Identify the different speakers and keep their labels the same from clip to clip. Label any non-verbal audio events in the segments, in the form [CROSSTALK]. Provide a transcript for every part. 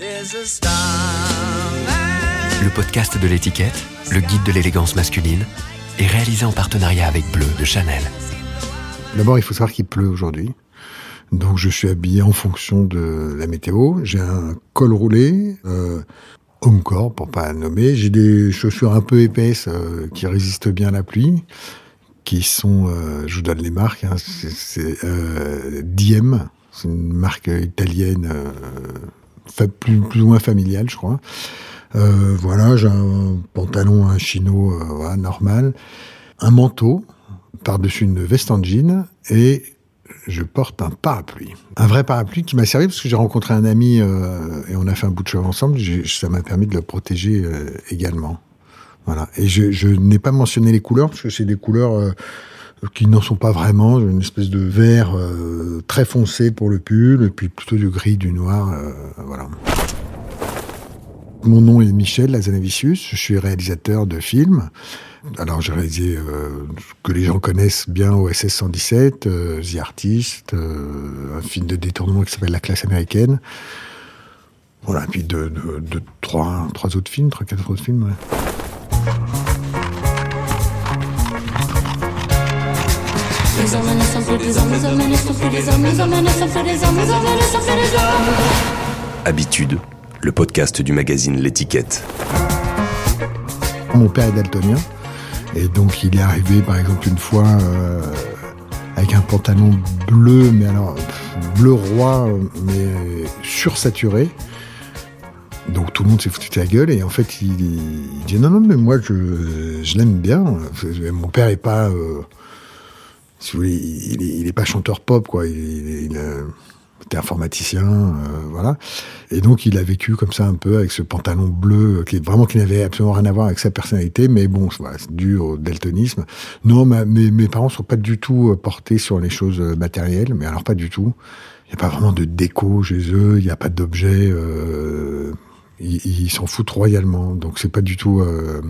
Speaker 1: Le podcast de l'étiquette, le guide de l'élégance masculine, est réalisé en partenariat avec Bleu de Chanel.
Speaker 2: D'abord, il faut savoir qu'il pleut aujourd'hui. Donc je suis habillé en fonction de la météo. J'ai un col roulé, euh, Homecore pour pas nommer. J'ai des chaussures un peu épaisses euh, qui résistent bien à la pluie, qui sont, euh, je vous donne les marques, hein, c'est euh, Diem, c'est une marque italienne euh, plus, ou moins familiale, je crois. Euh, voilà, j'ai un pantalon, un chino euh, normal, un manteau par-dessus une veste en jean et je porte un parapluie. Un vrai parapluie qui m'a servi parce que j'ai rencontré un ami euh, et on a fait un bout de chemin ensemble. Ça m'a permis de le protéger également. Voilà. Et je, je n'ai pas mentionné les couleurs parce que c'est des couleurs qui n'en sont pas vraiment. Une espèce de vert euh, très foncé pour le pull et puis plutôt du gris, du noir. euh, voilà. Mon nom est Michel Lazanavicius, je suis réalisateur de films. Alors j'ai réalisé euh, que les gens connaissent bien OSS 117, euh, The Artist, euh, un film de détournement qui s'appelle La classe américaine. Voilà, puis de, trois, trois autres films, trois, quatre autres films.
Speaker 1: Habitude, le podcast du magazine L'étiquette.
Speaker 2: Mon père est daltonien, et donc il est arrivé par exemple une fois euh, avec un pantalon bleu, mais alors bleu roi, mais sursaturé. Donc tout le monde s'est foutu de la gueule et en fait il, il dit non non mais moi je, je l'aime bien. Mon père est pas, euh, si vous voulez, il, est- il est pas chanteur pop quoi. Il, il, était informaticien, euh, voilà. Et donc il a vécu comme ça un peu avec ce pantalon bleu euh, qui vraiment qui n'avait absolument rien à voir avec sa personnalité, mais bon, c'est dû au daltonisme. Non, ma- mes, parents sont pas du tout euh, portés sur les choses euh, matérielles, mais alors pas du tout. Il n'y a pas vraiment de déco chez eux, il n'y a pas d'objets. Euh, ils s'en foutent royalement, donc c'est pas du tout. euh,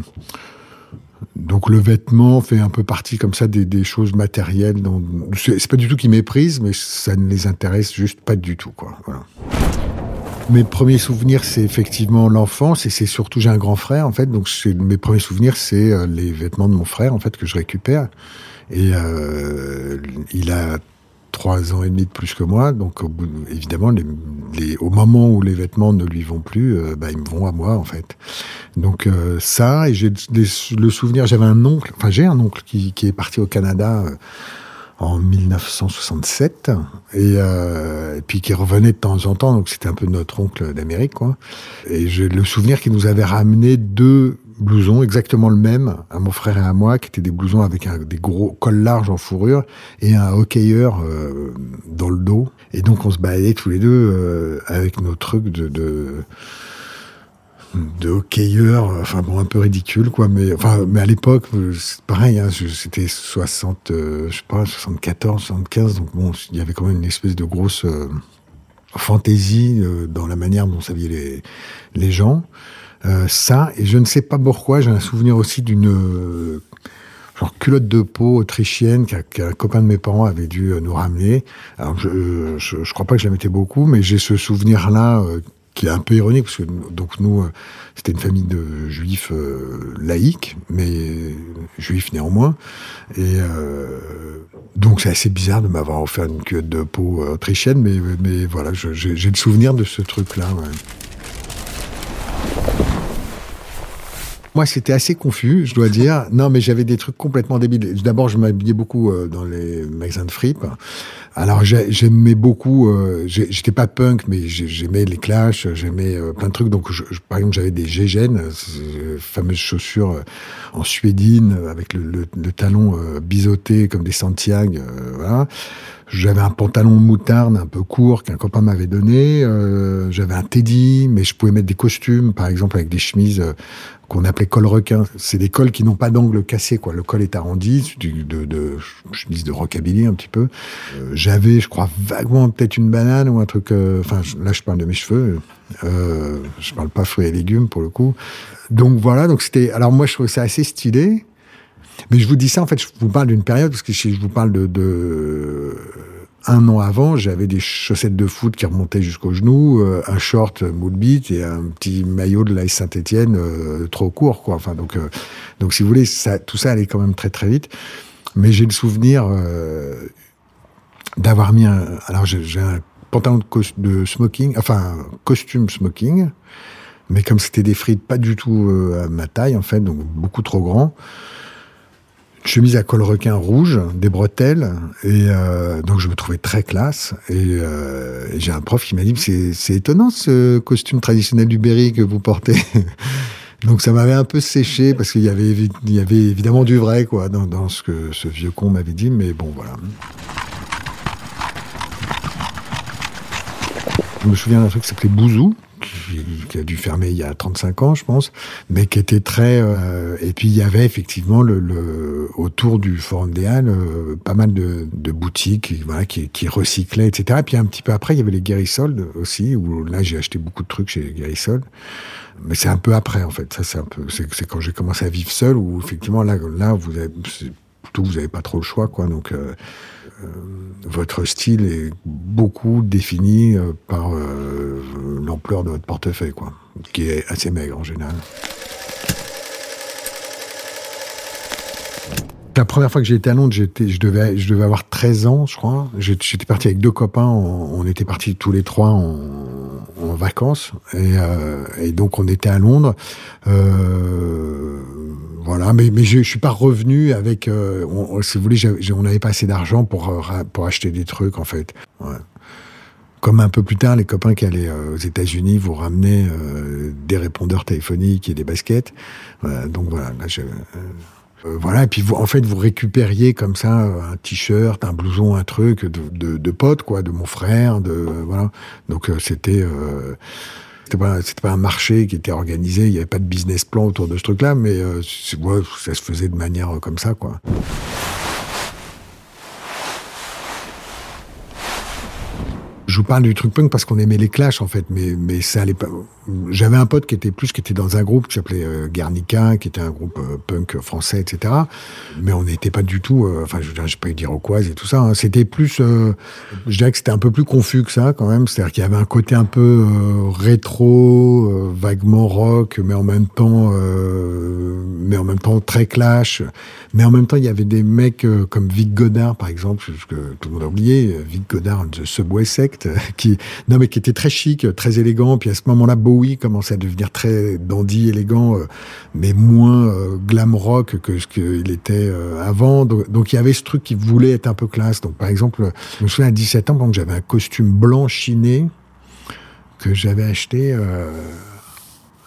Speaker 2: donc le vêtement fait un peu partie comme ça des, choses matérielles. dont- C'est pas du tout qu'ils méprisent, mais ça ne les intéresse juste pas du tout, quoi. Mes premiers souvenirs, c'est effectivement l'enfance et c'est surtout j'ai un grand frère en fait, donc mes premiers souvenirs, c'est euh, les vêtements de mon frère en fait que je récupère. Et euh, il a trois ans et demi de plus que moi, donc évidemment, les, au moment où les vêtements ne lui vont plus, euh, bah, ils me vont à moi en fait. Donc euh, ça, et j'ai le souvenir, j'avais un oncle, enfin j'ai un oncle qui, est parti au Canada euh, en 1967 et, et puis qui revenait de temps en temps, donc c'était un peu notre oncle d'Amérique quoi. Et j'ai le souvenir qu'il nous avait ramené deux blousons exactement le même à mon frère et à moi, qui étaient des blousons avec des gros cols larges en fourrure et un hockeyeur euh, dans le dos. Et donc on se baladait tous les deux euh, avec nos trucs de, de hockeyeur, enfin bon, un peu ridicule, quoi, mais, enfin, mais à l'époque, c'est pareil, hein, c'était 60, euh, je sais pas, 74, 75, donc bon, il y avait quand même une espèce de grosse fantaisie dans la manière dont s'habillaient les, les gens. Euh, ça, et je ne sais pas pourquoi, j'ai un souvenir aussi d'une euh, culotte de peau autrichienne qu'un copain de mes parents avait dû euh, nous ramener. Alors, je, je, je crois pas que je la mettais beaucoup, mais j'ai ce souvenir-là qui est un peu ironique, parce que donc nous, c'était une famille de juifs euh, laïcs, mais juifs néanmoins. Et donc c'est assez bizarre de m'avoir offert une culotte de peau autrichienne, mais, mais voilà, j'ai le souvenir de ce truc-là. Moi, c'était assez confus, je dois dire. Non, mais j'avais des trucs complètement débiles. D'abord, je m'habillais beaucoup euh, dans les magasins de fripe. Alors, j'ai- j'aimais beaucoup. euh, J'étais pas punk, mais j'ai- j'aimais les Clash, j'aimais euh, plein de trucs. Donc, par exemple, j'avais des ces fameuses chaussures en suédine avec le, talon biseauté comme des Santiago. voilà. J'avais un pantalon moutarde un peu court qu'un copain m'avait donné. J'avais un teddy, mais je pouvais mettre des costumes, par exemple avec des chemises qu'on appelait col requin. C'est des cols qui n'ont pas d'angle cassé, quoi. Le col est arrondi, du- de, de, chemise de rockabilly un petit peu. Euh, J'avais, je crois, vaguement peut-être une banane ou un truc. euh, Enfin, je- là, je parle de mes cheveux. Euh, je parle pas fruits et légumes pour le coup. Donc voilà. Donc c'était. Alors moi, je trouvais ça assez stylé. Mais je vous dis ça, en fait, je vous parle d'une période, parce que si je vous parle de, de un an avant, j'avais des chaussettes de foot qui remontaient jusqu'aux genoux, euh, un short moule et un petit maillot de l'AS Saint-Etienne euh, trop court, quoi. Enfin, donc, euh, donc, si vous voulez, ça, tout ça allait quand même très très vite. Mais j'ai le souvenir d'avoir mis un. Alors, j'ai un pantalon de, de, smoking, enfin, costume smoking, mais comme c'était des frites pas du tout à ma taille, en fait, donc beaucoup trop grand chemise à col requin rouge, des bretelles, et euh, donc je me trouvais très classe. Euh, et, j'ai un prof qui m'a dit c'est étonnant ce costume traditionnel du Berry que vous portez. [LAUGHS] donc ça m'avait un peu séché parce qu'il y avait y avait évidemment du vrai quoi dans, dans ce que ce vieux con m'avait dit, mais bon voilà. Je me souviens d'un truc qui s'appelait Bouzou, qui, a dû fermer il y a 35 ans, je pense, mais qui était très. Euh, et puis il y avait effectivement le, autour du Forum des Halles euh, pas mal de, boutiques, voilà, qui, qui, recyclaient, etc. Et puis un petit peu après, il y avait les Guérissoldes aussi, où là j'ai acheté beaucoup de trucs chez Guérissoldes. Mais c'est un peu après, en fait. Ça, c'est un peu. C'est quand j'ai commencé à vivre seul, où effectivement là, là, vous avez vous n'avez pas trop le choix, quoi. Donc euh, votre style est beaucoup défini euh, par euh, l'ampleur de votre portefeuille, quoi, qui est assez maigre en général. La première fois que j'ai été à Londres, j'étais, je devais, je devais avoir 13 ans, je crois. J'étais parti avec deux copains. On, était partis tous les trois en, vacances et, euh, donc on était à Londres. Euh, voilà, mais, mais je, je suis pas revenu avec. Euh, si vous voulez, on n'avait pas assez d'argent pour euh, pour acheter des trucs en fait. Comme un peu plus tard, les copains qui allaient euh, aux États-Unis vous ramenaient des répondeurs téléphoniques et des baskets. donc voilà, voilà, et puis vous, en fait, vous récupériez comme ça un t-shirt, un blouson, un truc de, de, de potes, quoi, de mon frère, de voilà. Donc c'était c'était pas, pas un marché qui était organisé, il n'y avait pas de business plan autour de ce truc-là, mais euh, ouais, ça se faisait de manière euh, comme ça, quoi. Je vous parle du truc punk parce qu'on aimait les clashs en fait, mais mais ça allait pas. J'avais un pote qui était plus qui était dans un groupe qui s'appelait euh, Guernica, qui était un groupe euh, punk français, etc. Mais on n'était pas du tout. Euh, enfin, je dire, j'ai pas eu d'Iroquoise et tout ça. Hein. C'était plus. je dirais que c'était un peu plus confus que ça quand même. C'est-à-dire qu'il y avait un côté un peu rétro, vaguement rock, mais en même temps, mais en même temps très clash. Mais en même temps, il y avait des mecs comme Vic Godard, par exemple, que tout le monde a oublié. Vic Godard, The Subway Sect [LAUGHS] qui, non, mais qui était très chic, très élégant. Puis à ce moment-là, Bowie commençait à devenir très dandy, élégant, euh, mais moins euh, glam rock que ce qu'il était euh, avant. Donc, il y avait ce truc qui voulait être un peu classe. Donc par exemple, je me souviens à 17 ans, j'avais un costume blanc chiné que j'avais acheté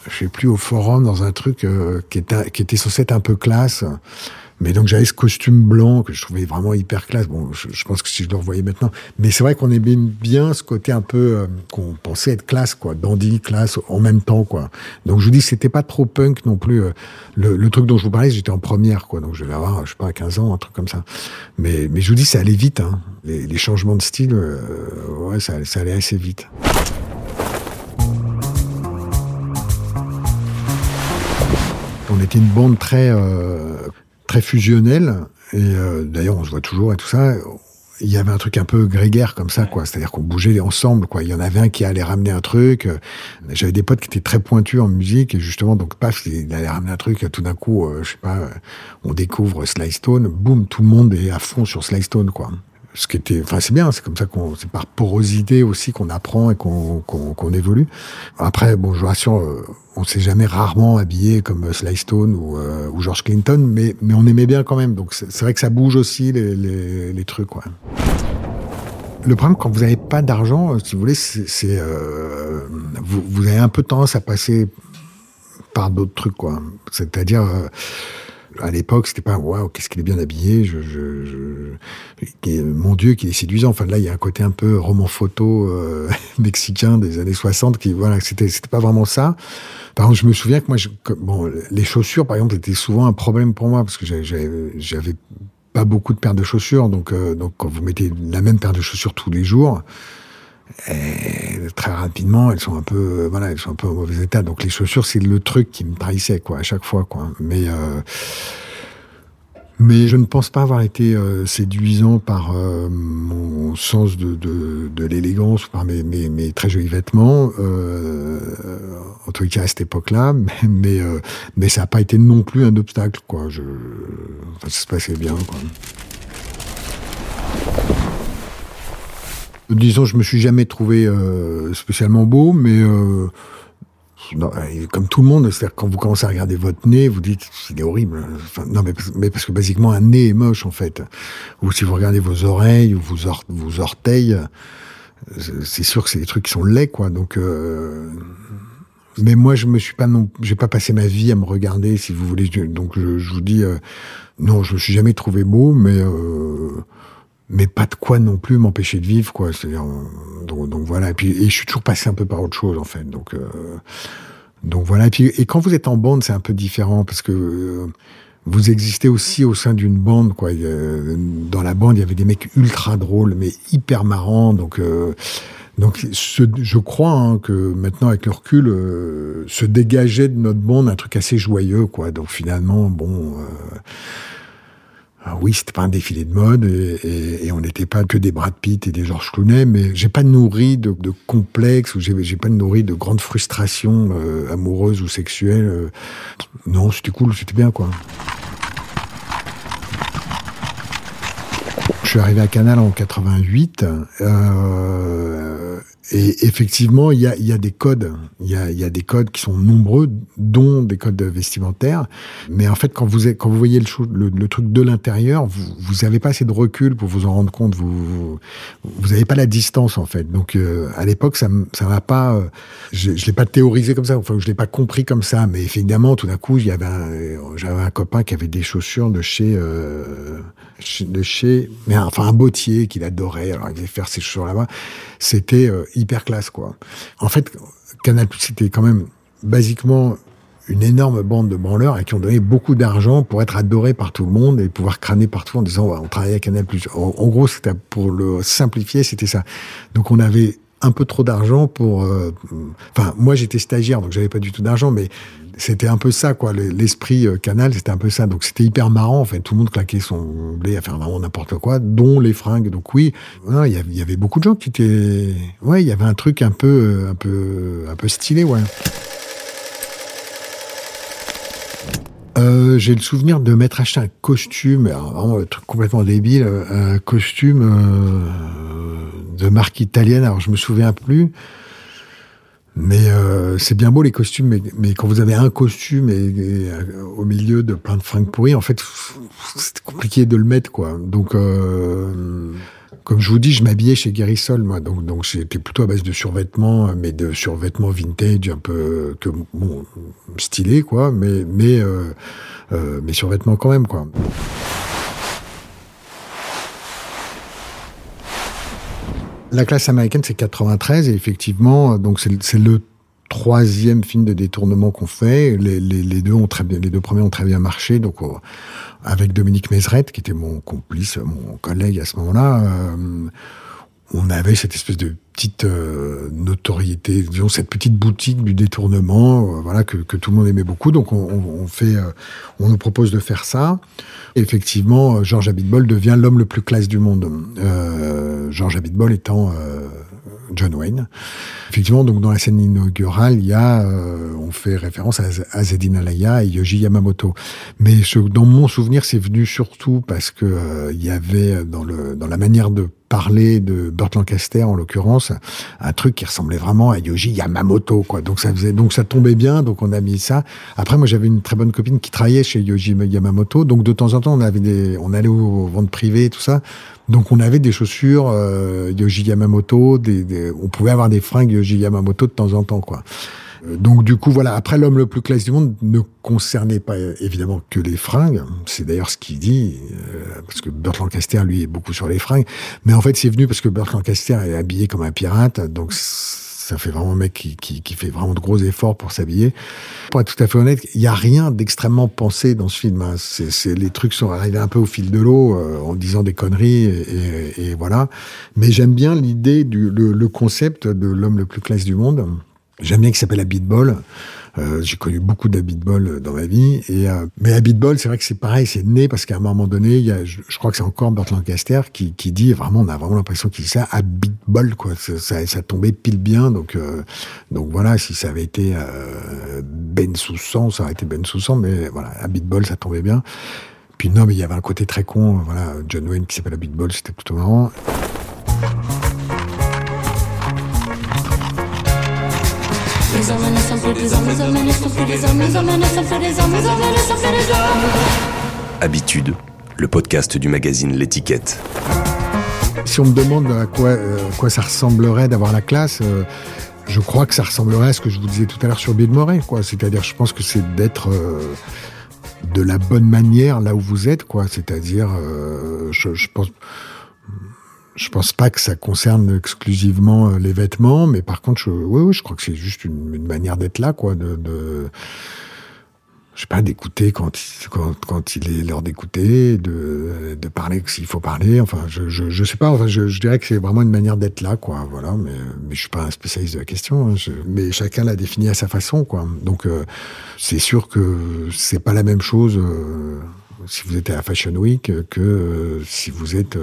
Speaker 2: je sais plus, au forum, dans un truc qui, était, qui était censé être un peu classe. Mais donc j'avais ce costume blanc que je trouvais vraiment hyper classe. Bon, je, pense que si je le revoyais maintenant, mais c'est vrai qu'on aimait bien ce côté un peu euh, qu'on pensait être classe, quoi, dandy, classe en même temps, quoi. Donc je vous dis, c'était pas trop punk non plus. Euh, le, truc dont je vous parlais, j'étais en première, quoi. Donc je vais avoir, je sais pas, à 15 ans, un truc comme ça. Mais mais je vous dis, ça allait vite. Hein. Les, changements de style, euh, ouais, ça, ça allait assez vite. On était une bande très très fusionnel. Et euh, d'ailleurs, on se voit toujours et tout ça. Il y avait un truc un peu grégaire comme ça, quoi. C'est-à-dire qu'on bougeait ensemble, quoi. Il y en avait un qui allait ramener un truc. J'avais des potes qui étaient très pointus en musique et justement, donc paf, il allait ramener un truc. Tout d'un coup, euh, je sais pas, on découvre Sly Stone. Boum, tout le monde est à fond sur Sly Stone, quoi ce qui était, enfin c'est bien, c'est comme ça qu'on, c'est par porosité aussi qu'on apprend et qu'on, qu'on, évolue. Après, bon, je vous rassure, euh, on s'est jamais rarement habillé comme Sly Stone ou, euh, ou George Clinton, mais, mais on aimait bien quand même. Donc c'est, vrai que ça bouge aussi les, les, les trucs, quoi. Le problème, quand vous n'avez pas d'argent, euh, si vous voulez, c'est, euh, vous, vous avez un peu tendance à passer par d'autres trucs, quoi. C'est-à-dire, à l'époque, c'était pas waouh, qu'est-ce qu'il est bien habillé, je, je, je, mon Dieu, qu'il est séduisant. Enfin là, il y a un côté un peu roman photo euh, [LAUGHS] mexicain des années 60 qui voilà, c'était c'était pas vraiment ça. Par exemple, je me souviens que moi, je, bon, les chaussures, par exemple, étaient souvent un problème pour moi parce que j'avais pas beaucoup de paires de chaussures, donc euh, donc quand vous mettez la même paire de chaussures tous les jours, très rapidement, elles sont un peu, voilà, elles sont un peu en mauvais état. Donc les chaussures, c'est le truc qui me trahissait, quoi, à chaque fois, quoi. Mais, euh, Mais je ne pense pas avoir été euh, séduisant par euh, mon sens de, de, l'élégance, par mes, mes, très jolis vêtements, en tout cas à cette époque-là, [LAUGHS] mais, mais, ça n'a pas été non plus un obstacle. Quoi. Je, ça se passait bien. Disons, je me suis jamais trouvé spécialement beau, mais comme tout le monde, c'est-à-dire quand vous commencez à regarder votre nez, vous dites c'est horrible. Enfin, non, mais, mais, parce que basiquement un nez est moche en fait. Ou si vous regardez vos oreilles ou vos, vos orteils, c'est sûr que c'est des trucs qui sont laids quoi. Donc, euh... mais moi je me suis pas non, j'ai pas passé ma vie à me regarder si vous voulez. Donc je, je vous dis euh... non, je me suis jamais trouvé beau, mais euh mais pas de quoi non plus m'empêcher de vivre, quoi. Donc, donc, voilà. Et puis, et je suis toujours passé un peu par autre chose, en fait. Donc, euh, donc voilà. Et puis, et quand vous êtes en bande, c'est un peu différent parce que euh, vous existez aussi au sein d'une bande, quoi. dans la bande, il y avait des mecs ultra drôles, mais hyper marrants. Donc, euh, donc, je crois hein, que maintenant, avec le recul, euh, se dégageait de notre bande un truc assez joyeux, quoi. Donc finalement, bon. Euh, ah oui, c'était pas un défilé de mode et, et, on n'était pas que des Brad Pitt et des George Clooney, mais j'ai pas nourri de, de complexes ou j'ai pas nourri de grandes frustrations euh, amoureuses ou sexuelles. Euh. Non, c'était cool, c'était bien quoi. Je suis arrivé à Canal en 88. Euh, et effectivement, il y a, y a, des codes. Il y a, y a, des codes qui sont nombreux, dont des codes vestimentaires. Mais en fait, quand vous, quand vous voyez le, le, truc de l'intérieur, vous n'avez pas assez de recul pour vous en rendre compte. Vous vous n'avez pas la distance, en fait. Donc, euh, à l'époque, ça ça m'a pas... Euh, je ne l'ai pas théorisé comme ça, enfin, je l'ai pas compris comme ça. Mais évidemment, tout d'un coup, j'avais un copain qui avait des chaussures de chez... Euh, de chez... Mais enfin, un bottier qu'il adorait. Alors, il faisait faire ses chaussures là-bas. C'était hyper classe, quoi. En fait, Canal c'était quand même basiquement une énorme bande de branleurs et qui ont donné beaucoup d'argent pour être adorés par tout le monde et pouvoir crâner partout en disant on travaille à Canal+. En, en gros, c'était pour le simplifier, c'était ça. Donc on avait un peu trop d'argent pour. Euh, enfin, moi j'étais stagiaire, donc j'avais pas du tout d'argent, mais c'était un peu ça, quoi. L'esprit euh, canal, c'était un peu ça. Donc c'était hyper marrant. En fait, tout le monde claquait son blé à faire vraiment n'importe quoi, dont les fringues. Donc oui, il y, avait beaucoup de gens qui étaient. Ouais, il y avait un truc un peu, un peu, un peu stylé, ouais. Euh, j'ai le souvenir de m'être acheté un costume, un truc complètement débile, un costume euh, de marque italienne. Alors je me souviens plus. Mais euh, c'est bien beau les costumes, mais, quand vous avez un costume et, au milieu de plein de fringues pourries, en fait, c'est compliqué de le mettre, quoi. Donc, euh, comme je vous dis, je m'habillais chez Guérissol, moi, donc donc j'étais plutôt à base de survêtements, mais de survêtements vintage, un peu que stylé, quoi, mais mais euh, euh mais survêtements quand même, quoi. La classe américaine, c'est 93, et effectivement, donc c'est le troisième film de détournement qu'on fait. Les, deux ont très bien, les deux premiers ont très bien marché. Donc, euh, avec Dominique Mézeret, qui était mon complice, mon collègue à ce moment-là, euh, on avait cette espèce de petite euh, notoriété, disons cette petite boutique du détournement, voilà que, tout le monde aimait beaucoup. Donc on, fait, on nous propose de faire ça. Effectivement, Georges Abitbol devient l'homme le plus classe du monde. Georges Abitbol étant John Wayne. Effectivement, donc dans la scène inaugurale, il y a, on fait référence à, à Alaya et Yoji Yamamoto. Mais ce, dans mon souvenir, c'est venu surtout parce que il y avait dans le dans la manière de parler de Burt Lancaster en l'occurrence, un truc qui ressemblait vraiment à Yoji Yamamoto quoi. Donc ça faisait donc ça tombait bien, donc on a mis ça. Après moi j'avais une très bonne copine qui travaillait chez Yoji Yamamoto, donc de temps en temps on avait des on allait aux ventes privées tout ça. Donc on avait des chaussures euh, Yoji Yamamoto, des, on pouvait avoir des fringues Yoji Yamamoto de temps en temps quoi. Euh, donc du coup voilà, après l'homme le plus classe du monde ne concernait pas évidemment que les fringues, c'est d'ailleurs ce qu'il dit, euh, parce que Burt Lancaster lui est beaucoup sur les fringues, mais en fait c'est venu parce que Burt Lancaster est habillé comme un pirate, donc ça fait vraiment un mec qui, qui, qui, fait vraiment de gros efforts pour s'habiller. Pour être tout à fait honnête, il n'y a rien d'extrêmement pensé dans ce film. Hein. C'est, les trucs sont arrivés un peu au fil de l'eau euh, en disant des conneries et, et, et voilà. Mais j'aime bien l'idée du le, le concept de l'homme le plus classe du monde J'aime bien qui s'appelle Beatball. Euh, j'ai connu beaucoup d'Habitball dans ma vie. Et, euh, mais Habitball, c'est vrai que c'est pareil, c'est né parce qu'à un moment donné, il y a, je, crois que c'est encore Burt Lancaster qui, qui dit vraiment, on a vraiment l'impression qu'il dit ça, Habitball, quoi. Ça, ça, tombait pile bien. Donc, euh, donc voilà, si ça avait été euh, Ben Soussan, ça aurait été Ben Soussan, mais voilà, Habitball, ça tombait bien. Puis non, mais il y avait un côté très con, voilà, John Wayne qui s'appelle Habitball, c'était plutôt marrant.
Speaker 1: Habitude, le podcast du magazine L'étiquette.
Speaker 2: Si on me demande à quoi, euh, quoi ça ressemblerait d'avoir la classe, euh, je crois que ça ressemblerait à ce que je vous disais tout à l'heure sur Bill Murray, quoi. C'est-à-dire, je pense que c'est d'être euh, de la bonne manière là où vous êtes, quoi. C'est-à-dire, je, je pense je pense pas que ça concerne exclusivement euh, les vêtements, mais par contre, je, oui, oui, je crois que c'est juste une, manière d'être là, quoi, de, de je sais pas, d'écouter quand, quand, il est l'heure d'écouter, de, de parler s'il faut parler. Enfin, je, je, je sais pas. Enfin, je, je dirais que c'est vraiment une manière d'être là, quoi. Voilà. Mais, mais je suis pas un spécialiste de la question. Hein. Mais chacun l'a défini à sa façon, quoi. Donc, euh, c'est sûr que c'est pas la même chose euh, si vous êtes à la Fashion Week que euh, si vous êtes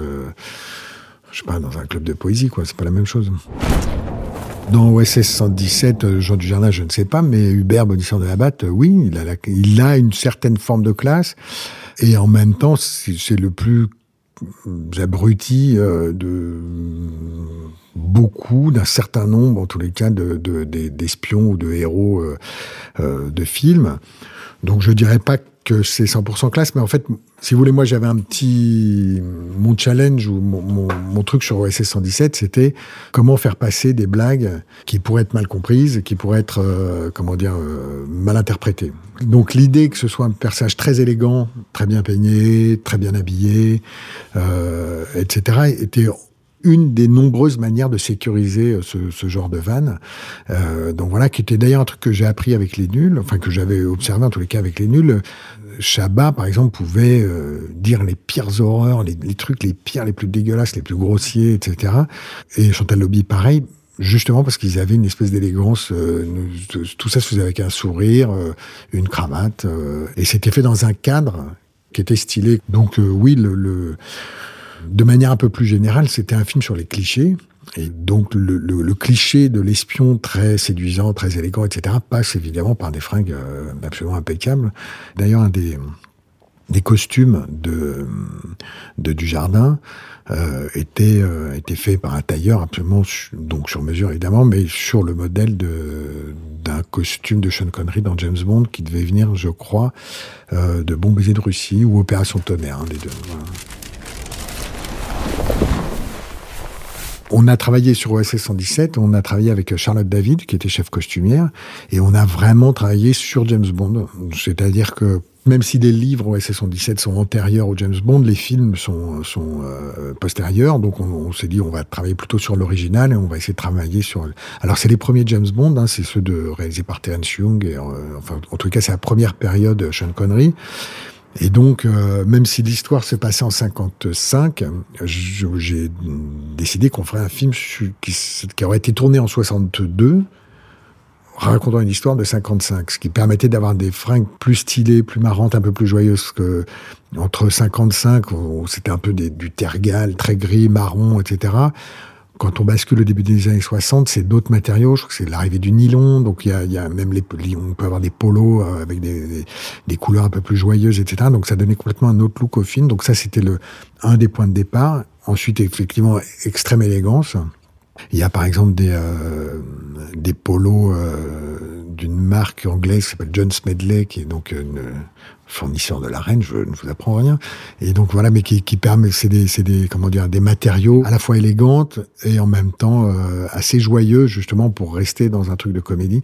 Speaker 2: je sais pas, dans un club de poésie, quoi. C'est pas la même chose. Dans OSS 117, euh, Jean Dujardin, je ne sais pas, mais Hubert Bonisseur de la Batte, euh, oui, il a, une certaine forme de classe. Et en même temps, c'est le plus abruti euh, de beaucoup, d'un certain nombre, en tous les cas, d'espions de, ou de héros de films. Donc je dirais pas que c'est 100% classe, mais en fait, si vous voulez, moi j'avais un petit... Mon challenge ou mon, truc sur OSS 117, c'était comment faire passer des blagues qui pourraient être mal comprises, qui pourraient être, euh, comment dire, euh, mal interprétées. Donc l'idée que ce soit un personnage très élégant, très bien peigné, très bien habillé, euh, etc., était une des nombreuses manières de sécuriser euh, ce, ce genre de vanne. Euh, donc voilà, qui était d'ailleurs un truc que j'ai appris avec les nuls, enfin que j'avais observé en tous les cas avec les nuls. Chabat, par exemple, pouvait euh, dire les pires horreurs, les, les, trucs les pires, les plus dégueulasses, les plus grossiers, etc. Et Chantal Lobby, pareil, justement parce qu'ils avaient une espèce d'élégance. Euh, tout ça se faisait avec un sourire, euh, une cravate, et c'était fait dans un cadre qui était stylé. Donc oui, le, le de manière un peu plus générale, c'était un film sur les clichés. Et donc le, le, le cliché de l'espion très séduisant, très élégant, etc., passe évidemment par des fringues euh, absolument impeccables. D'ailleurs, un des, des costumes de, de Dujardin euh, était, euh, était fait par un tailleur absolument donc sur mesure évidemment, mais sur le modèle de d'un costume de Sean Connery dans James Bond qui devait venir, je crois, euh, de baiser de Russie ou Opération Tonnerre, hein, les deux. On a travaillé sur OSS 117, on a travaillé avec Charlotte David, qui était chef costumière, et on a vraiment travaillé sur James Bond. C'est-à-dire que même si des livres OSS 117 sont antérieurs au James Bond, les films sont, sont euh, postérieurs. Donc on, s'est dit on va travailler plutôt sur l'original et on va essayer de travailler sur. Alors c'est les premiers James Bond, hein, c'est ceux de réalisés par Terence Young. Euh, enfin en tout cas c'est la première période Sean Connery. Et donc, euh, même si l'histoire se passait en 55, j'ai décidé qu'on ferait un film qui, aurait été tourné en 62, racontant une histoire de 55, ce qui permettait d'avoir des fringues plus stylées, plus marrantes, un peu plus joyeuses que entre 55, c'était un peu du tergal, très gris, marron, etc quand on bascule au début des années 60, c'est d'autres matériaux. Je crois que c'est l'arrivée du nylon. Donc il y a, même les, on peut avoir des polos euh, avec des, couleurs un peu plus joyeuses, etc. Donc ça donnait complètement un autre look au film. Donc ça c'était le un des points de départ. Ensuite effectivement extrême élégance. Il y a par exemple des euh, des polos euh, d'une marque anglaise qui s'appelle John Smedley, qui est donc une fournisseur de la reine, je ne vous apprends rien. Et donc voilà, mais qui, qui permet, c'est des, c'est des, comment dire, des matériaux à la fois élégantes et en même temps euh, assez joyeux, justement pour rester dans un truc de comédie.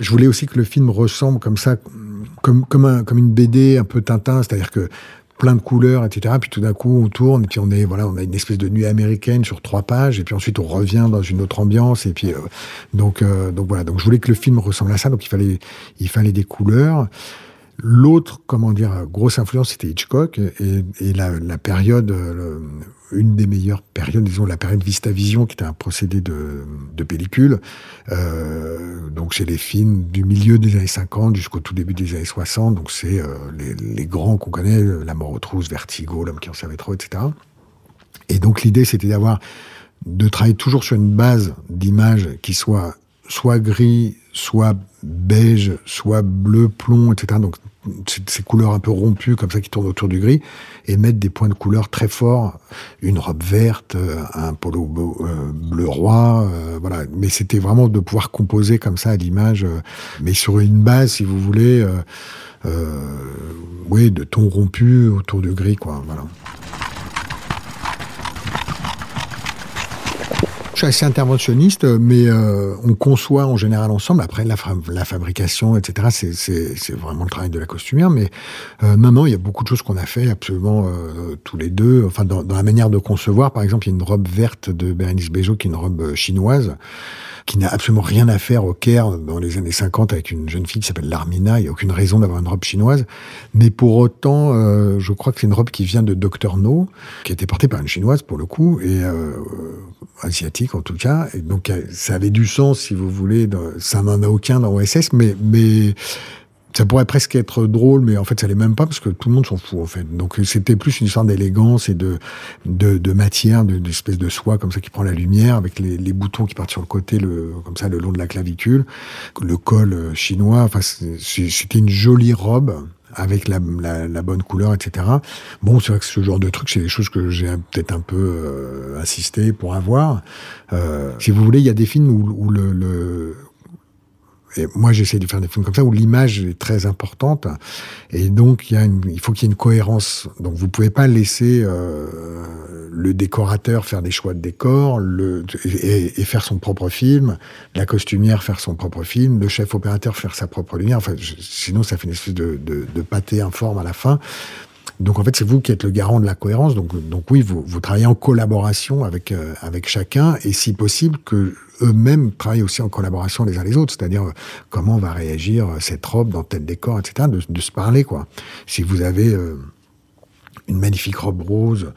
Speaker 2: Je voulais aussi que le film ressemble comme ça, comme comme un, comme une BD un peu Tintin, c'est-à-dire que plein de couleurs, etc. Puis tout d'un coup, on tourne et puis on est, voilà, on a une espèce de nuit américaine sur trois pages et puis ensuite on revient dans une autre ambiance et puis euh, donc euh, donc voilà. Donc je voulais que le film ressemble à ça. Donc il fallait il fallait des couleurs. L'autre, comment dire, grosse influence, c'était Hitchcock et, la, période, une des meilleures périodes, disons la période Vista Vision, qui était un procédé de, pellicule. Euh, donc c'est les films du milieu des années 50 jusqu'au tout début des années 60. Donc c'est euh, les, grands qu'on connaît, La mort aux trousses, Vertigo, L'homme qui en savait trop, etc. Et donc l'idée, c'était d'avoir de travailler toujours sur une base d'image qui soit soit gris, soit beige, soit bleu plomb, etc. Donc ces couleurs un peu rompues comme ça qui tournent autour du gris et mettre des points de couleur très forts, une robe verte, euh, un polo euh, bleu roi, euh, voilà. Mais c'était vraiment de pouvoir composer comme ça à l'image, mais sur une base, si vous voulez, oui, de tons rompus autour du gris, quoi. Voilà. Je suis assez interventionniste, mais euh, on conçoit en général ensemble. Après, la, fabrication, etc., c'est vraiment le travail de la costumière. Mais euh, non, il y a beaucoup de choses qu'on a fait absolument euh, tous les deux. Enfin, dans, la manière de concevoir, par exemple, il y a une robe verte de Bérénice Bejo, qui est une robe euh, chinoise qui n'a absolument rien à faire au Caire dans les années 50 avec une jeune fille qui s'appelle Larmina. Il n'y a aucune raison d'avoir une robe chinoise. Mais pour autant, je crois que c'est une robe qui vient de Dr. No, qui a été portée par une chinoise pour le coup, et euh, en tout cas. Et donc ça avait du sens, si vous voulez. Ça n'en a aucun dans OSS, mais, mais ça pourrait presque être drôle, mais en fait, ça l'est même pas parce que tout le monde s'en fout, en fait. Donc, c'était plus une histoire d'élégance et de, de, de matière, d'espèce de, soie comme ça qui prend la lumière avec les, les, boutons qui partent sur le côté, le, comme ça, le long de la clavicule. Le col euh, chinois. Enfin, c'était une jolie robe avec la, bonne couleur, etc. Bon, c'est vrai que ce genre de truc, c'est des choses que j'ai peut-être un peu euh, assisté pour avoir. Euh, si vous voulez, il y a des films où, où le, le, et moi, j'essaie de faire des films comme ça où l'image est très importante. Et donc, il, y a une, il faut qu'il y ait une cohérence. Donc, vous pouvez pas laisser euh, le décorateur faire des choix de décor le, et, faire son propre film, la costumière faire son propre film, le chef opérateur faire sa propre lumière. Enfin, sinon, ça fait une espèce de, de, de pâté informe à la fin. Donc en fait, c'est vous qui êtes le garant de la cohérence. Donc, donc oui, vous, vous travaillez en collaboration avec, euh, avec chacun et si possible que eux-mêmes travaillent aussi en collaboration les uns les autres, c'est-à-dire euh, comment va réagir euh, cette robe dans tel décor, etc., de, de se parler, quoi. Si vous avez euh, une magnifique robe rose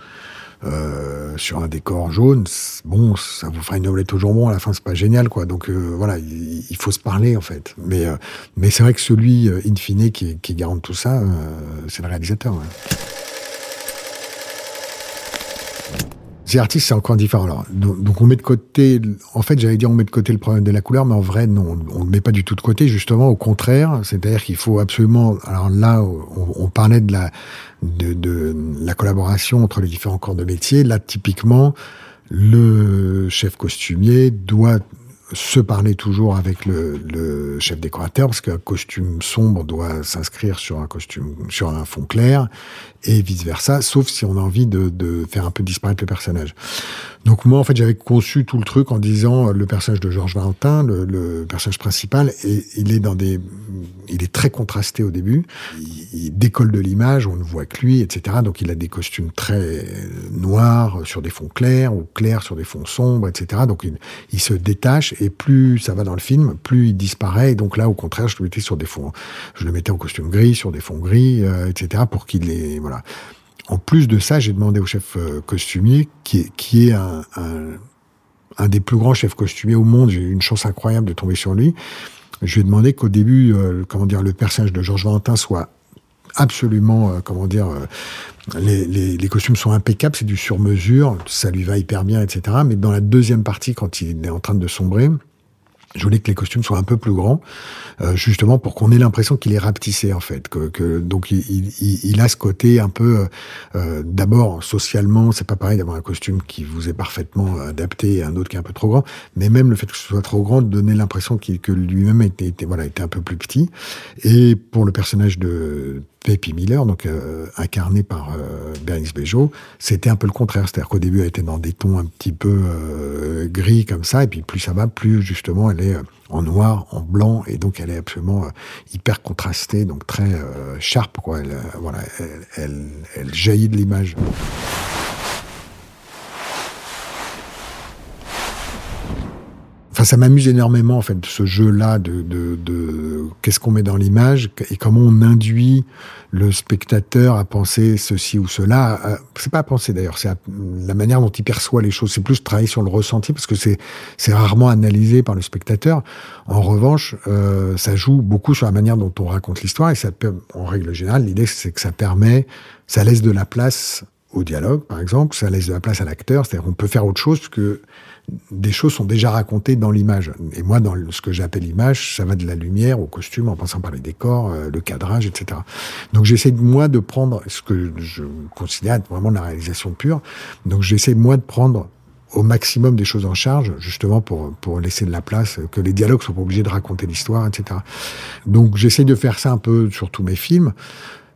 Speaker 2: euh, sur un décor jaune, bon, ça vous fera une omelette au jambon, à la fin, c'est pas génial, quoi. Donc voilà, il, faut se parler, en fait. Mais, mais c'est vrai que celui, in fine, qui, qui tout ça, c'est le réalisateur. Ouais. The Artist, c'est encore différent. Alors, donc, on met de côté, en fait, j'allais dire on met de côté le problème de la couleur, mais en vrai, non, on ne met pas du tout de côté, justement, au contraire. C'est-à-dire qu'il faut absolument, alors là, on, on parlait de la, de, de, la collaboration entre les différents corps de métier. Là, typiquement, le chef costumier doit se parler toujours avec le, le chef décorateur parce qu'un costume sombre doit s'inscrire sur un costume sur un fond clair et vice versa sauf si on a envie de, de faire un peu disparaître le personnage. Donc moi en fait j'avais conçu tout le truc en disant le personnage de Georges Valentin le, le, personnage principal et il est dans des il est très contrasté au début. Il, il décolle de l'image on ne voit que lui etc donc il a des costumes très noirs sur des fonds clairs ou clairs sur des fonds sombres etc donc il, il se détache et plus ça va dans le film, plus il disparaît. Donc là, au contraire, je le mettais sur des fonds, je le mettais en costume gris, sur des fonds gris, euh, etc., pour qu'il ait, voilà. En plus de ça, j'ai demandé au chef euh, costumier, qui est, qui est un, un, un, des plus grands chefs costumiers au monde. J'ai eu une chance incroyable de tomber sur lui. Je lui ai demandé qu'au début, euh, comment dire, le personnage de Georges Valentin soit absolument, euh, comment dire, euh, les, les, les, costumes sont impeccables, c'est du sur-mesure, ça lui va hyper bien, etc. Mais dans la deuxième partie, quand il est en train de sombrer, je voulais que les costumes soient un peu plus grands, euh, justement pour qu'on ait l'impression qu'il est rapetissé en fait. Que, que donc il, il, il, a ce côté un peu, euh, d'abord socialement, c'est pas pareil d'avoir un costume qui vous est parfaitement adapté et un autre qui est un peu trop grand, mais même le fait que ce soit trop grand donnait l'impression que lui-même était, était, voilà était un peu plus petit. Et pour le personnage de Peppy Miller, donc euh, incarné par euh, Bernice Bejo, c'était un peu le contraire. C'est-à-dire qu'au début, elle était dans des tons un petit peu euh, gris comme ça, et puis plus ça va, plus justement elle est euh, en noir, en blanc, et donc elle est absolument hyper contrastée, donc très sharp, quoi. Voilà, elle jaillit de l'image. Enfin, ça m'amuse énormément en fait ce jeu-là de, de, de qu'est-ce qu'on met dans l'image et comment on induit le spectateur à penser ceci ou cela. C'est pas à penser d'ailleurs, c'est la manière dont il perçoit les choses. C'est plus travailler sur le ressenti parce que c'est c'est rarement analysé par le spectateur. En revanche, euh, ça joue beaucoup sur la manière dont on raconte l'histoire et ça en règle générale, l'idée c'est que ça permet, ça laisse de la place au dialogue, par exemple, ça laisse de la place à l'acteur, c'est-à-dire qu'on peut faire autre chose que des choses sont déjà racontées dans l'image. Et moi, dans ce que j'appelle l'image, ça va de la lumière au costume, en passant par les décors, euh, le cadrage, etc. Donc j'essaie, moi, de prendre ce que je considère être vraiment la réalisation pure. Donc j'essaie, moi, de prendre au maximum des choses en charge, justement pour, pour laisser de la place, que les dialogues soient pas obligés de raconter l'histoire, etc. Donc j'essaie de faire ça un peu sur tous mes films,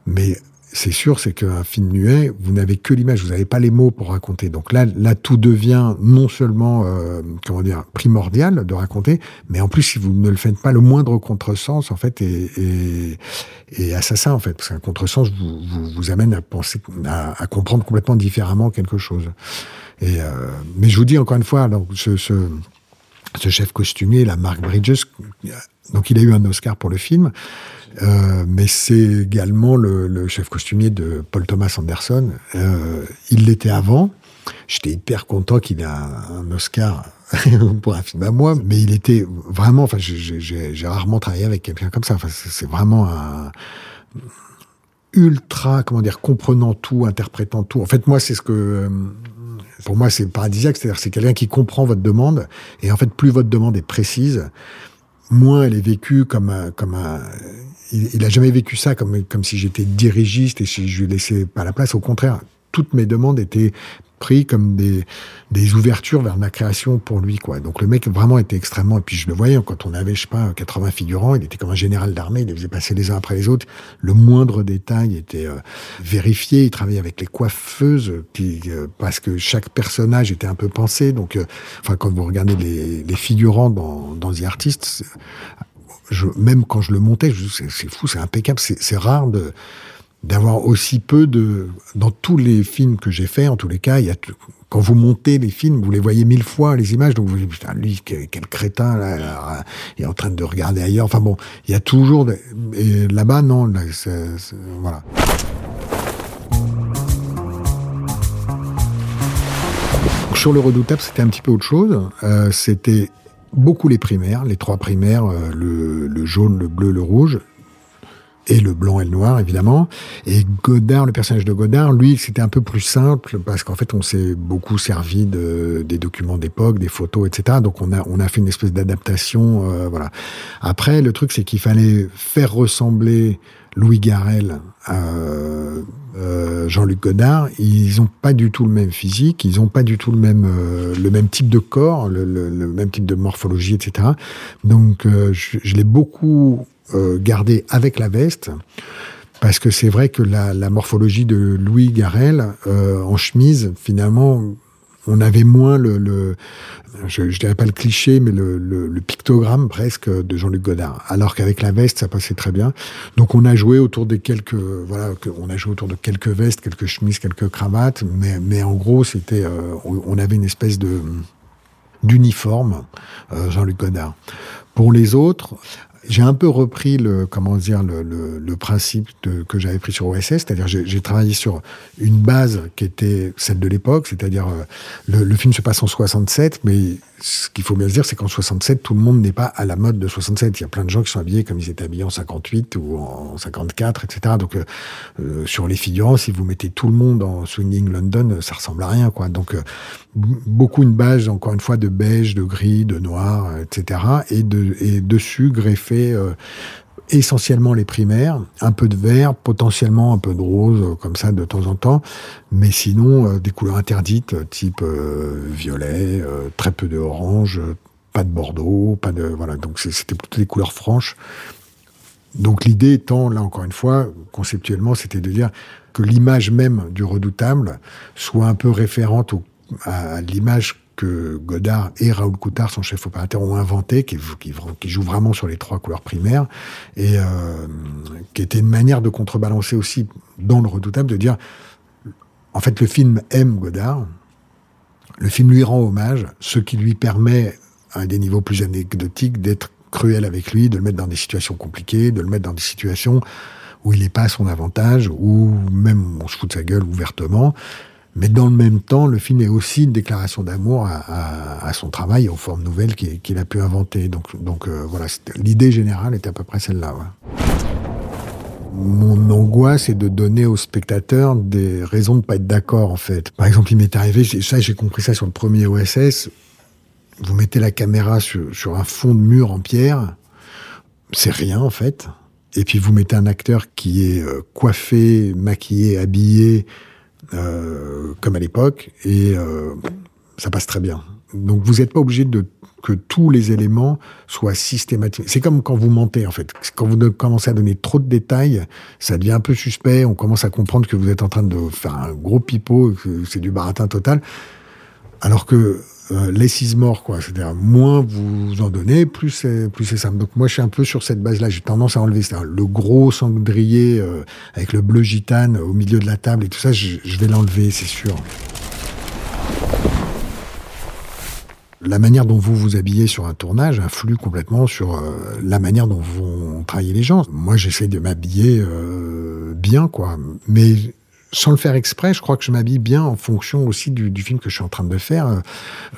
Speaker 2: mais c'est sûr, c'est qu'un film muet, vous n'avez que l'image, vous n'avez pas les mots pour raconter. Donc là, là, tout devient non seulement, euh, comment dire, primordial de raconter, mais en plus, si vous ne le faites pas, le moindre contresens, en fait, est, est, assassin, en fait, parce qu'un contresens vous, vous, vous, amène à penser, à, à, comprendre complètement différemment quelque chose. Et euh, mais je vous dis encore une fois, donc ce, ce, ce chef costumier, la Mark Bridges, donc il a eu un Oscar pour le film. Euh, mais c'est également le, le, chef costumier de Paul Thomas Anderson. Euh, il l'était avant. J'étais hyper content qu'il ait un, Oscar [LAUGHS] pour un film à moi, mais il était vraiment. Enfin, j'ai rarement travaillé avec quelqu'un comme ça. Enfin, c'est vraiment un ultra, comment dire, comprenant tout, interprétant tout. En fait, moi, c'est ce que euh, pour moi, c'est paradisiaque. C'est-à-dire, c'est quelqu'un qui comprend votre demande. Et en fait, plus votre demande est précise, moins elle est vécue comme un, comme un, il, il a jamais vécu ça comme, comme si j'étais dirigiste et si je lui laissais pas la place. Au contraire, toutes mes demandes étaient pris comme des, des ouvertures vers ma création pour lui, quoi. Donc le mec vraiment était extrêmement, et puis je le voyais quand on avait, je sais pas, 80 figurants, il était comme un général d'armée, il les faisait passer les uns après les autres. Le moindre détail était euh, vérifié. Il travaillait avec les coiffeuses, qui, euh, parce que chaque personnage était un peu pensé. Donc, euh, enfin, quand vous regardez les, les figurants dans, dans The Artist, même quand je le montais, c'est fou, c'est impeccable, c'est rare d'avoir aussi peu de dans tous les films que j'ai faits en tous les cas quand vous montez les films vous les voyez mille fois les images donc vous dites putain lui quel, crétin là, il est en train de regarder ailleurs. Enfin bon il y a toujours et là-bas non là, voilà. Sur le redoutable c'était un petit peu autre chose. Euh, c'était beaucoup les primaires les trois primaires euh, le, le jaune le bleu le rouge et le blanc et le noir, évidemment. Et Godard, le personnage de Godard, lui, c'était un peu plus simple parce qu'en fait, on s'est beaucoup servi de, des documents d'époque, des photos, etc. Donc, on a, on a fait une espèce d'adaptation, euh, voilà. Après, le truc, c'est qu'il fallait faire ressembler Louis Garrel à euh, Jean-Luc Godard. Ils ont pas du tout le même physique, ils ont pas du tout le même, euh, le même type de corps, le, le, le, même type de morphologie, etc. Donc, euh, je, je l'ai beaucoup euh, gardé avec la veste. Parce que c'est vrai que la, la, morphologie de Louis Garrel euh, en chemise, finalement, on avait moins le, je, dirais pas le cliché, mais le pictogramme presque de Jean-Luc Godard. Alors qu'avec la veste, ça passait très bien. Donc on a joué autour des quelques, voilà, on a joué autour de quelques vestes, quelques chemises, quelques cravates, mais, mais en gros, c'était, euh, on avait une espèce de d'uniforme euh, Jean-Luc Godard. Pour les autres, j'ai un peu repris le comment dire le, principe que j'avais pris sur OSS, c'est-à-dire j'ai travaillé sur une base qui était celle de l'époque, c'est-à-dire euh, le, film se passe en 67, mais ce qu'il faut bien se dire, c'est qu'en 67, tout le monde n'est pas à la mode de 67. Il y a plein de gens qui sont habillés comme ils étaient habillés en 58 ou en 54, etc. Donc euh, euh, sur les figurants, si vous mettez tout le monde en swinging London, ça ressemble à rien, quoi. Donc beaucoup une base, encore une fois, de beige, de gris, de noir, etc. Et dessus greffé euh, essentiellement les primaires, un peu de vert, potentiellement un peu de rose, comme ça de temps en temps, mais sinon euh, des couleurs interdites, type euh, violet, euh, très peu de orange, pas de bordeaux, pas de voilà. Donc c'était plutôt des couleurs franches. Donc l'idée étant, là encore une fois, conceptuellement, c'était de dire que l'image même du redoutable soit un peu référente à l'image que Godard et Raoul Coutard, son chef opérateur, ont inventé, qui, joue vraiment sur les trois couleurs primaires, et euh, qui était une manière de contrebalancer aussi dans le redoutable, de dire, en fait, le film aime Godard, le film lui rend hommage, ce qui lui permet à des niveaux plus anecdotiques, d'être cruel avec lui, de le mettre dans des situations compliquées, de le mettre dans des situations où il n'est pas à son avantage, ou même on se fout de sa gueule ouvertement. Mais dans le même temps, le film est aussi une déclaration d'amour à, son travail, aux formes nouvelles qu'il a pu inventer. Donc, euh, voilà, l'idée générale est à peu près celle-là. Mon angoisse est de donner aux spectateurs des raisons de pas être d'accord, en fait. Par exemple, il m'est arrivé, ça j'ai compris ça sur le premier OSS, vous mettez la caméra sur un fond de mur en pierre, c'est rien en fait. Et puis vous mettez un acteur qui est euh, coiffé, maquillé, habillé, euh, comme à l'époque, et euh, ça passe très bien. Donc vous n'êtes pas obligé de que tous les éléments soient systématiques. C'est comme quand vous mentez en fait. Quand vous commencez à donner trop de détails, ça devient un peu suspect. On commence à comprendre que vous êtes en train de faire un gros pipeau, que c'est du baratin total. Alors que euh, less is more, quoi. C'est-à-dire, moins vous en donnez, plus c'est, plus c'est simple. Donc, moi, je suis un peu sur cette base-là. J'ai tendance à enlever. Le gros cendrier euh, avec le bleu gitane au milieu de la table et tout ça, je, vais l'enlever, c'est sûr. La manière dont vous vous habillez sur un tournage influe complètement sur euh, la manière dont vont travailler les gens. Moi, j'essaie de m'habiller euh, bien, quoi. Mais sans le faire exprès, je crois que je m'habille bien en fonction aussi du, film que je suis en train de faire. Euh,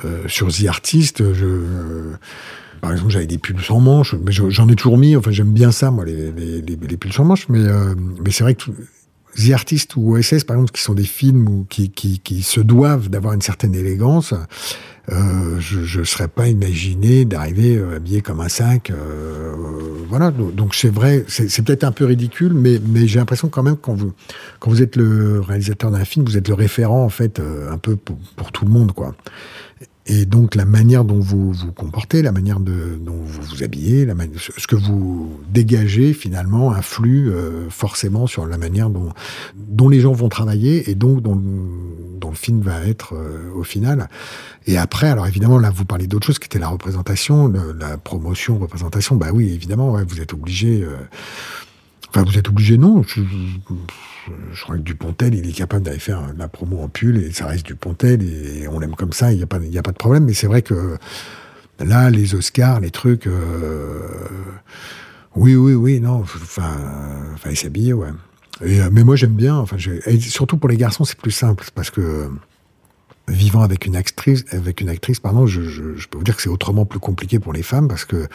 Speaker 2: euh sur The Artist, euh, par exemple, j'avais des pulls sans manches, mais j'en ai toujours mis. Enfin, j'aime bien ça, moi, les, pulls sans manches. Mais, c'est vrai que The Artist ou OSS, par exemple, qui sont des films où, qui, se doivent d'avoir une certaine élégance, je ne serais pas imaginé d'arriver habillé comme un sac. Voilà, donc c'est vrai, c'est peut-être un peu ridicule, mais, j'ai l'impression quand même quand vous, quand vous êtes le réalisateur d'un film, vous êtes le référent en fait un peu pour, pour tout le monde, quoi. Et donc la manière dont vous vous comportez, la manière de, dont vous vous habillez, la ce que vous dégagez finalement influe euh, forcément sur la manière dont, dont les gens vont travailler et donc dont, dont le film va être euh, au final. Et après, alors évidemment là vous parlez d'autre chose qui était la représentation, la promotion, représentation. Bah oui, évidemment, ouais, vous êtes obligé. Euh, enfin, vous êtes obligé, non. Je, crois que Dupontel, il est capable d'aller faire la promo en pull et ça reste Dupontel et on l'aime comme ça, il n'y a, pas, de problème. Mais c'est vrai que là, les Oscars, les trucs. Euh, oui, oui, oui, non. Enfin, fallait s'habiller, ouais. Euh, mais moi, j'aime bien. Enfin, surtout pour les garçons, c'est plus simple parce que vivant avec une actrice, avec une actrice, pardon, je, je, peux vous dire que c'est autrement plus compliqué pour les femmes parce que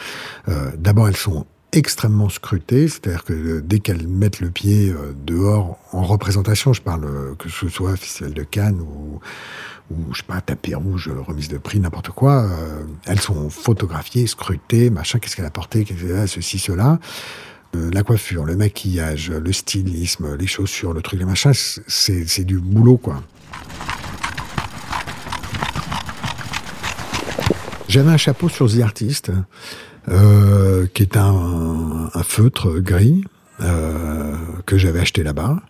Speaker 2: euh, d'abord elles sont extrêmement scrutées, c'est-à-dire que dès qu'elles mettent le pied euh, dehors en représentation, je parle euh, que ce soit Festival de Cannes ou, ou je sais pas, tapis rouge, remise de prix, n'importe quoi, euh, elles sont photographiées, scrutées, machin, qu'est-ce qu'elle a porté, ceci, cela. la coiffure, le maquillage, le stylisme, les chaussures, le truc, les machins, c'est du boulot, quoi. J'avais un chapeau sur The Artist euh, qui est un, un feutre gris euh, que j'avais acheté là-bas.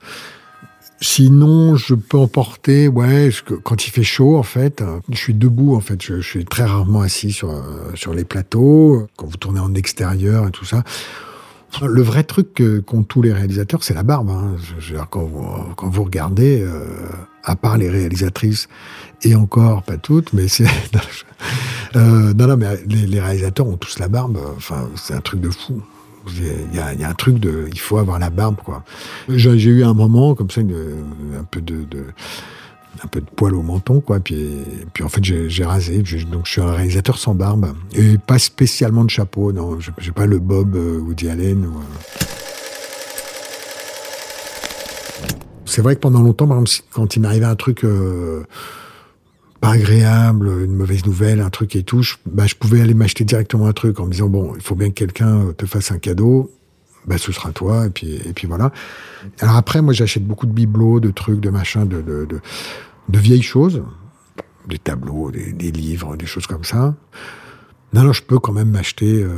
Speaker 2: Sinon, je peux en porter, ouais, quand il fait chaud, en fait, je suis debout, en fait, je, je suis très rarement assis sur, sur les plateaux, quand vous tournez en extérieur et tout ça. Le vrai truc qu'ont tous les réalisateurs, c'est la barbe. Hein. Je, quand, vous, quand, vous, regardez, euh, à part les réalisatrices, et encore pas toutes, mais c'est [LAUGHS] euh, non, non, mais les, réalisateurs ont tous la barbe. Enfin, c'est un truc de fou. Il y, a, y a, un truc de, il faut avoir la barbe, quoi. J'ai eu un moment comme ça, un peu de, de, un peu de poil au menton, quoi. Puis, puis en fait, j'ai rasé. Donc, je suis un réalisateur sans barbe et pas spécialement de chapeau. Non, j'ai pas le Bob euh, Woody Allen. Ou, euh. C'est vrai que pendant longtemps, par exemple, quand il m'arrivait un truc euh, pas agréable, une mauvaise nouvelle, un truc et tout, je, bah, je pouvais aller m'acheter directement un truc en me disant bon, il faut bien que quelqu'un te fasse un cadeau. Bah, ce sera toi et puis et puis voilà. Alors après, moi, j'achète beaucoup de bibelots, de trucs, de machins, de de, de, vieilles choses, des tableaux, des, livres, des choses comme ça. Non, non, je peux quand même m'acheter. Euh,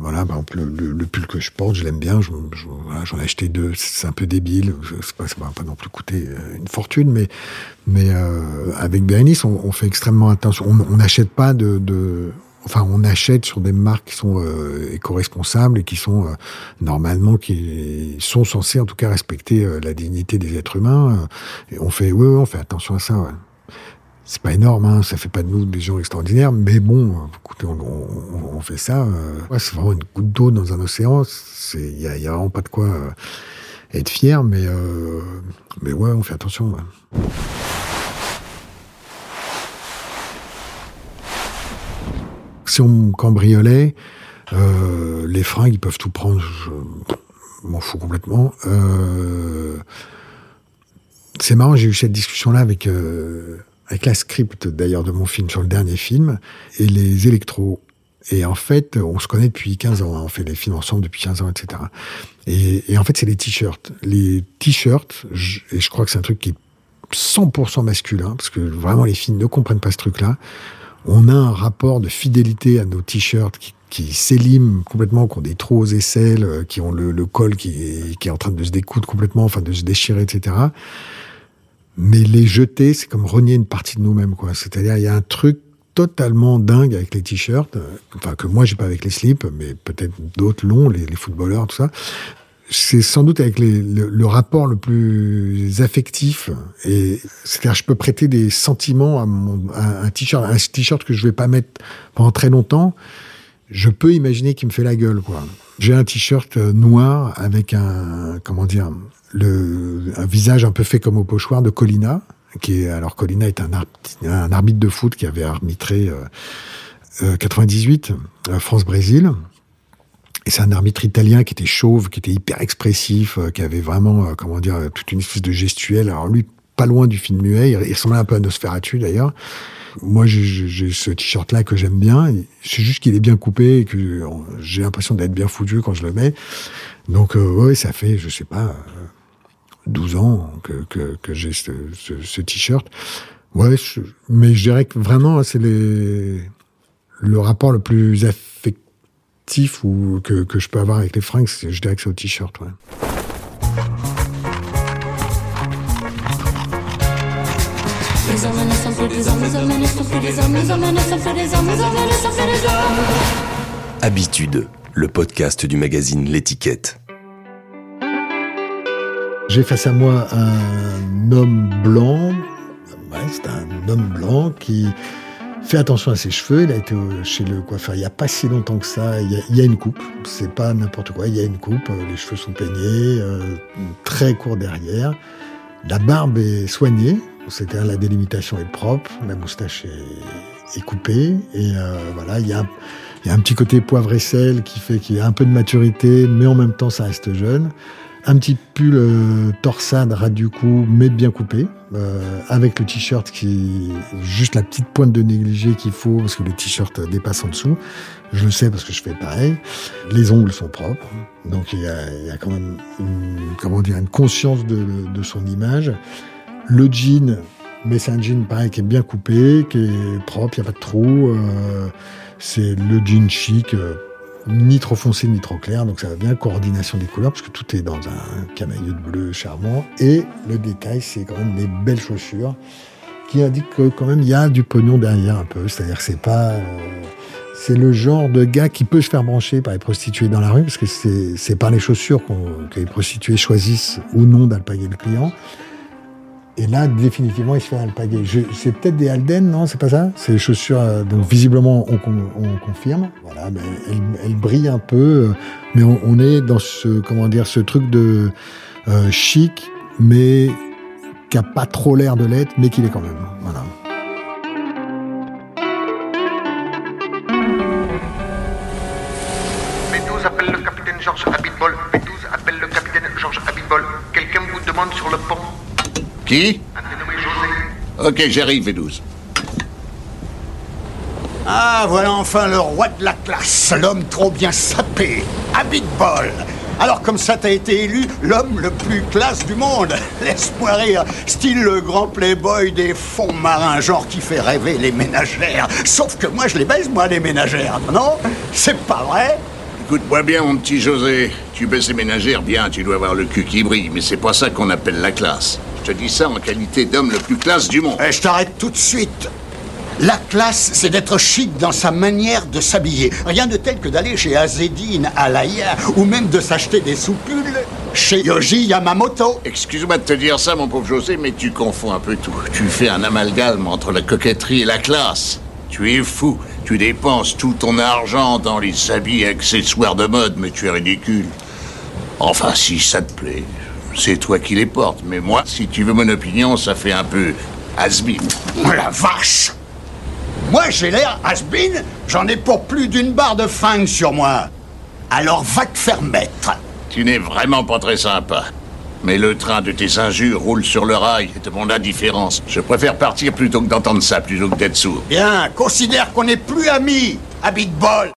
Speaker 2: voilà, par exemple, le, pull que je porte, je l'aime bien. J'en je, ai acheté deux. C'est un peu débile. Pas, ça va pas non plus coûter euh, une fortune, mais mais euh, avec Bérénice, on, fait extrêmement attention. On n'achète pas de, Enfin, on achète sur des marques qui sont euh, éco-responsables et qui sont euh, normalement qui sont censées en tout cas respecter euh, la dignité des êtres humains. Et on fait, oui, on fait attention à ça. Ouais. c'est pas énorme, hein, ça fait pas de nous des gens extraordinaires, mais bon, écoutez, on, fait ça. Euh, c'est vraiment une goutte d'eau dans un océan. Il y a, y a, vraiment pas de quoi euh, être fier, mais euh, mais ouais, on fait attention. Si on cambriolait, les fringues, ils peuvent tout prendre. Je m'en fous complètement. c'est marrant, j'ai eu cette discussion-là avec avec la script d'ailleurs de mon film sur le dernier film, et les électros. Et en fait, on se connaît depuis 15 ans, hein. on fait les films ensemble depuis 15 ans, etc. Et, et en fait, c'est les t-shirts. Les t-shirts, et je crois que c'est un truc qui est 100% masculin, parce que vraiment les filles ne comprennent pas ce truc-là. On a un rapport de fidélité à nos t-shirts qui, s'éliment complètement, qui ont des trous aux aisselles, euh, qui ont le, col qui est, qui est en train de se découdre complètement, enfin de se déchirer, etc. Mais les jeter, c'est comme renier une partie de nous-mêmes, quoi. C'est-à-dire, il y a un truc totalement dingue avec les t-shirts, euh, enfin que moi j'ai pas avec les slips, mais peut-être d'autres l'ont, les, les, footballeurs, tout ça. C'est sans doute avec le, rapport le plus affectif, et c'est-à-dire je peux prêter des sentiments à, un t-shirt, un t-shirt que je vais pas mettre pendant très longtemps. Je peux imaginer qu'il me fait la gueule, quoi. J'ai un t-shirt euh, noir avec un, comment dire, un visage un peu fait comme au pochoir de Colina, qui est, alors Colina est un, arbitre de foot qui avait arbitré euh, 98 euh, France-Brésil. Et c'est un arbitre italien qui était chauve, qui était hyper expressif, euh, qui avait vraiment, euh, comment dire, toute une espèce de gestuelle. Alors lui, pas loin du film muet, il ressemblait un peu à Nosferatu d'ailleurs. Moi, j'ai ce t-shirt-là que j'aime bien. C'est juste qu'il est bien coupé et que j'ai l'impression d'être bien foutu quand je le mets. Donc, euh, ouais, ça fait, je sais pas, 12 ans que, que, que j'ai ce, ce, t-shirt. Ouais, mais je dirais que vraiment, c'est le rapport le plus affectif ou que, que je peux avoir avec les fringues, je dirais que c'est au t-shirt, ouais.
Speaker 1: Habitude, le podcast du magazine L'étiquette.
Speaker 2: J'ai face à moi un homme blanc, ouais, c'est un homme blanc qui fait attention à ses cheveux. Il a été chez le coiffeur il n'y a pas si longtemps que ça. Il y a, il une coupe, c'est pas n'importe quoi. Il y a une coupe, les cheveux sont peignés, euh, très court derrière. La barbe est soignée, c'est-à-dire la délimitation est propre, la moustache est, coupée, et euh, voilà, il y a, y a un petit côté poivre et sel qui fait qu'il y a un peu de maturité, mais en même temps ça reste jeune. Un petit pull euh, torsade ras du cou, mais bien coupé, euh, avec le t-shirt qui juste la petite pointe de négligé qu'il faut parce que le t-shirt dépasse en dessous. Je le sais parce que je fais pareil. Les ongles sont propres, donc il y a, quand même une, comment dire une conscience de, de son image. Le jean, mais c'est un jean pareil qui est bien coupé, qui est propre, il n'y a pas de trou. Euh, c'est le jean chic. Ni trop foncé ni trop clair, donc ça va bien, coordination des couleurs, parce que tout est dans un camailleux de bleu charmant, et le détail, c'est quand même des belles chaussures, qui indiquent que quand même il y a du pognon derrière un peu, c'est-à-dire que c'est pas... Euh, c'est le genre de gars qui peut se faire brancher par les prostituées dans la rue, parce que c'est par les chaussures que les prostituées choisissent ou non d'alpaguer le client. Et là, définitivement, il se fait alpaguer. C'est peut-être des Alden, non C'est pas ça? C'est les chaussures, euh, donc visiblement, on, on confirme. Voilà, mais elle, elle, brille un peu, euh, mais on, est dans ce, comment dire, ce truc de euh, chic, mais qui a pas trop l'air de l'être, mais qu'il est quand même. Voilà.
Speaker 3: B12 appelle le capitaine.
Speaker 4: Qui Ok, j'arrive, V12.
Speaker 5: Ah, voilà enfin le roi de la classe, l'homme trop bien sapé, Abitbol. Alors comme ça, t'as été élu l'homme le plus classe du monde. [LAUGHS] Laisse-moi rire, style le grand playboy des fonds marins, genre qui fait rêver les ménagères. Sauf que moi, je les baise, moi, les ménagères, non? C'est pas vrai
Speaker 4: Écoute-moi bien, mon petit José. Tu baisses les ménagères, bien, tu dois avoir le cul qui brille, mais c'est pas ça qu'on appelle la classe. Je te dis ça en qualité d'homme le plus classe du monde.
Speaker 5: Eh, je t'arrête tout de suite. La classe, c'est d'être chic dans sa manière de s'habiller. Rien de tel que d'aller chez Azedine, à Laïa, ou même de s'acheter des soupules chez Yoji Yamamoto.
Speaker 4: Excuse-moi de te dire ça, mon pauvre José, mais tu confonds un peu tout. Tu fais un amalgame entre la coquetterie et la classe. Tu es fou. Tu dépenses tout ton argent dans les habits et accessoires de mode, mais tu es ridicule. Enfin, si ça te plaît, c'est toi qui les portes. Mais moi, si tu veux mon opinion, ça fait un peu has-been.
Speaker 5: Oh la vache Moi, j'ai l'air has-been, j'en ai pour plus d'une barre de fang sur moi. Alors va te faire mettre.
Speaker 4: Tu n'es vraiment pas très sympa. Mais le train de tes injures roule sur le rail et de mon indifférence. Je préfère partir plutôt que d'entendre ça, plutôt que d'être sourd.
Speaker 5: Bien, considère qu'on n'est plus amis, Habit Ball.